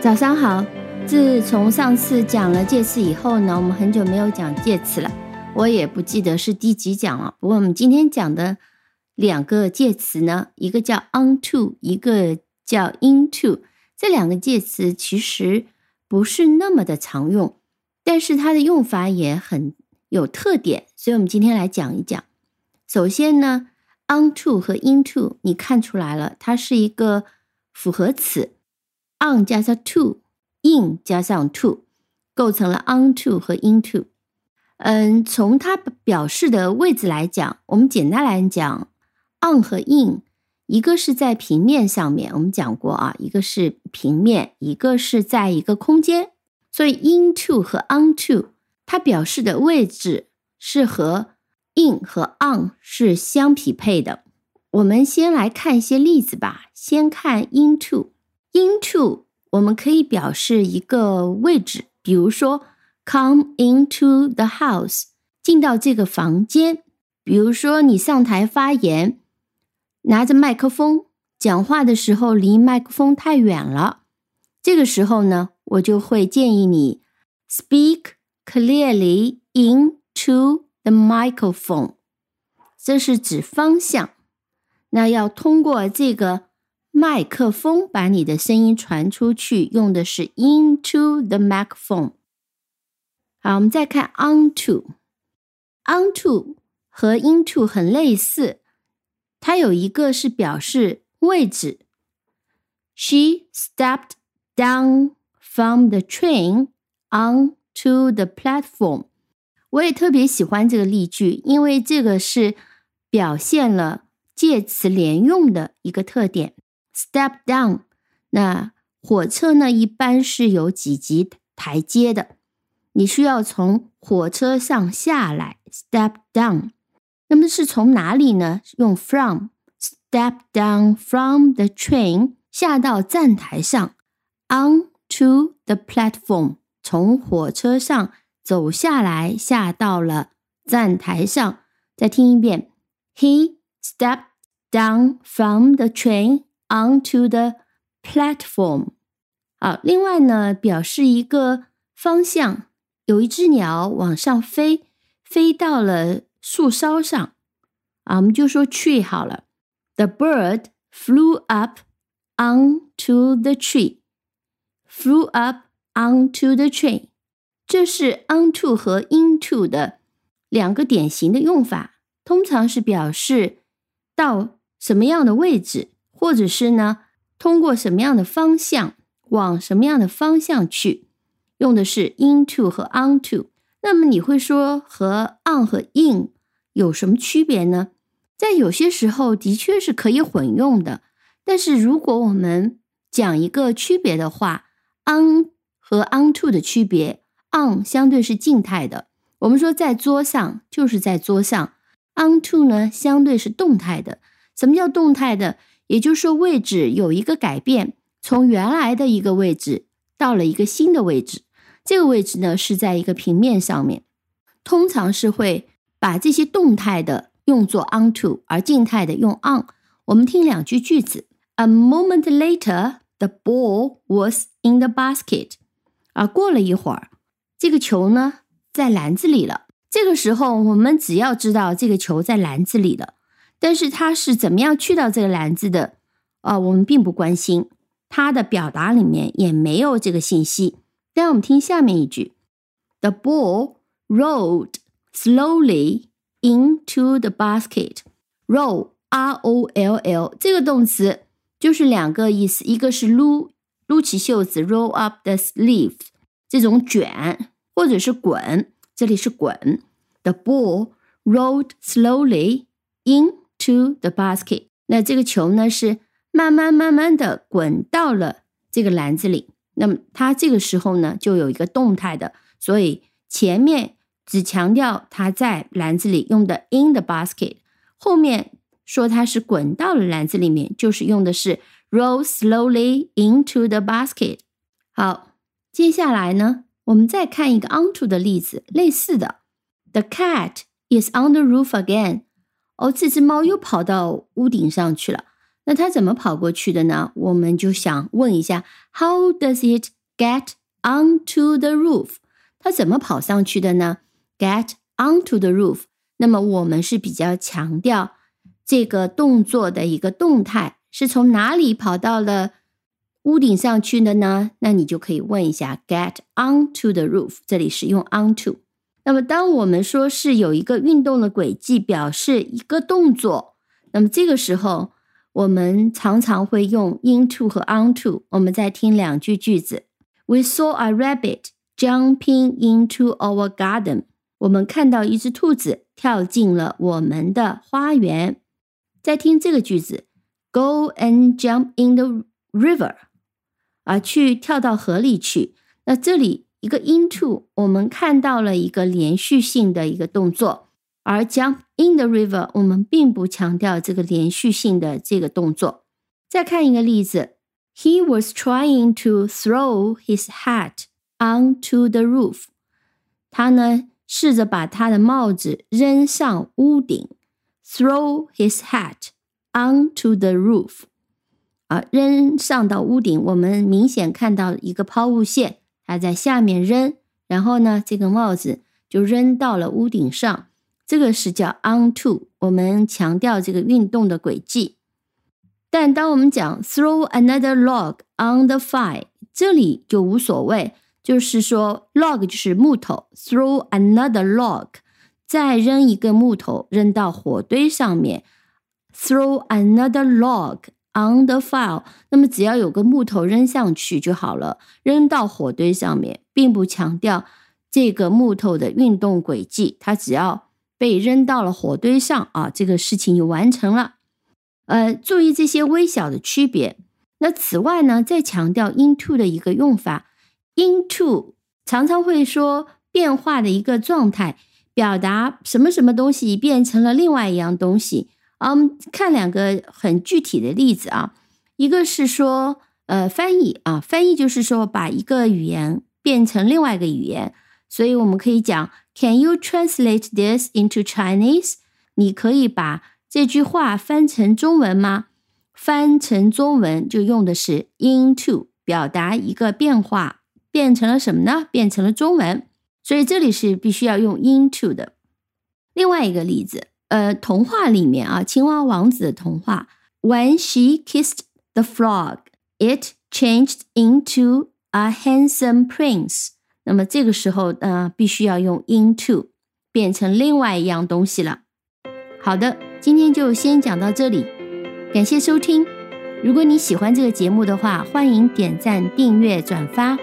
早上好。自从上次讲了介词以后呢，我们很久没有讲介词了，我也不记得是第几讲了。不过我们今天讲的两个介词呢，一个叫 onto，一个叫 into，这两个介词其实不是那么的常用，但是它的用法也很有特点，所以我们今天来讲一讲。首先呢，onto 和 into，你看出来了，它是一个复合词，on 加上 to。in 加上 to 构成了 onto 和 into。嗯，从它表示的位置来讲，我们简单来讲，on 和 in 一个是在平面上面，我们讲过啊，一个是平面，一个是在一个空间。所以 into 和 onto 它表示的位置是和 in 和 on 是相匹配的。我们先来看一些例子吧。先看 into into。我们可以表示一个位置，比如说 come into the house，进到这个房间。比如说你上台发言，拿着麦克风讲话的时候，离麦克风太远了，这个时候呢，我就会建议你 speak clearly into the microphone，这是指方向。那要通过这个。麦克风把你的声音传出去，用的是 into the microphone。好，我们再看 onto，onto 和 into 很类似，它有一个是表示位置。She stepped down from the train onto the platform。我也特别喜欢这个例句，因为这个是表现了介词连用的一个特点。 Step down，那火车呢一般是有几级台阶的，你需要从火车上下来。Step down，那么是从哪里呢？用 from，step down from the train，下到站台上。Onto the platform，从火车上走下来，下到了站台上。再听一遍，He stepped down from the train。Onto the platform。好，另外呢，表示一个方向，有一只鸟往上飞，飞到了树梢上。啊，我们就说 tree 好了。The bird flew up onto the tree. Flew up onto the tree。这是 onto 和 into 的两个典型的用法，通常是表示到什么样的位置。或者是呢，通过什么样的方向往什么样的方向去，用的是 into 和 onto。那么你会说和 on 和 in 有什么区别呢？在有些时候的确是可以混用的。但是如果我们讲一个区别的话，on 和 onto 的区别，on 相对是静态的，我们说在桌上就是在桌上；onto 呢相对是动态的。什么叫动态的？也就是说，位置有一个改变，从原来的一个位置到了一个新的位置。这个位置呢是在一个平面上面，通常是会把这些动态的用作 onto，而静态的用 on。我们听两句句子：A moment later, the ball was in the basket。啊，过了一会儿，这个球呢在篮子里了。这个时候，我们只要知道这个球在篮子里了。但是它是怎么样去到这个篮子的？啊，我们并不关心，它的表达里面也没有这个信息。但我们听下面一句：The ball rolled slowly into the basket. Roll, R-O-L-L，这个动词就是两个意思，一个是撸撸起袖子，roll up the sleeve，这种卷，或者是滚，这里是滚。The ball rolled slowly in To the basket，那这个球呢是慢慢慢慢的滚到了这个篮子里。那么它这个时候呢就有一个动态的，所以前面只强调它在篮子里用的 in the basket，后面说它是滚到了篮子里面，就是用的是 roll slowly into the basket。好，接下来呢我们再看一个 onto 的例子，类似的，The cat is on the roof again。哦，这只猫又跑到屋顶上去了。那它怎么跑过去的呢？我们就想问一下，How does it get onto the roof？它怎么跑上去的呢？Get onto the roof。那么我们是比较强调这个动作的一个动态，是从哪里跑到了屋顶上去的呢？那你就可以问一下，Get onto the roof。这里是用 onto。那么当我们说是有一个运动的轨迹，表示一个动作，那么这个时候。我们常常会用 into 和 onto。我们再听两句句子：We saw a rabbit jumping into our garden。我们看到一只兔子跳进了我们的花园。再听这个句子：Go and jump in the river。啊，去跳到河里去。那这里一个 into，我们看到了一个连续性的一个动作。而 jump in the river，我们并不强调这个连续性的这个动作。再看一个例子，He was trying to throw his hat onto the roof。他呢试着把他的帽子扔上屋顶，throw his hat onto the roof。啊，扔上到屋顶，我们明显看到一个抛物线，他在下面扔，然后呢，这个帽子就扔到了屋顶上。这个是叫 onto，我们强调这个运动的轨迹。但当我们讲 throw another log on the fire，这里就无所谓，就是说 log 就是木头，throw another log，再扔一个木头扔到火堆上面，throw another log on the fire。那么只要有个木头扔上去就好了，扔到火堆上面，并不强调这个木头的运动轨迹，它只要。被扔到了火堆上啊，这个事情就完成了。呃，注意这些微小的区别。那此外呢，再强调 into 的一个用法，into 常常会说变化的一个状态，表达什么什么东西变成了另外一样东西。嗯，看两个很具体的例子啊，一个是说呃翻译啊，翻译就是说把一个语言变成另外一个语言。所以我们可以讲，Can you translate this into Chinese？你可以把这句话翻成中文吗？翻成中文就用的是 into，表达一个变化，变成了什么呢？变成了中文。所以这里是必须要用 into 的。另外一个例子，呃，童话里面啊，青蛙王子的童话，When she kissed the frog，it changed into a handsome prince。那么这个时候呢，必须要用 into 变成另外一样东西了。好的，今天就先讲到这里，感谢收听。如果你喜欢这个节目的话，欢迎点赞、订阅、转发。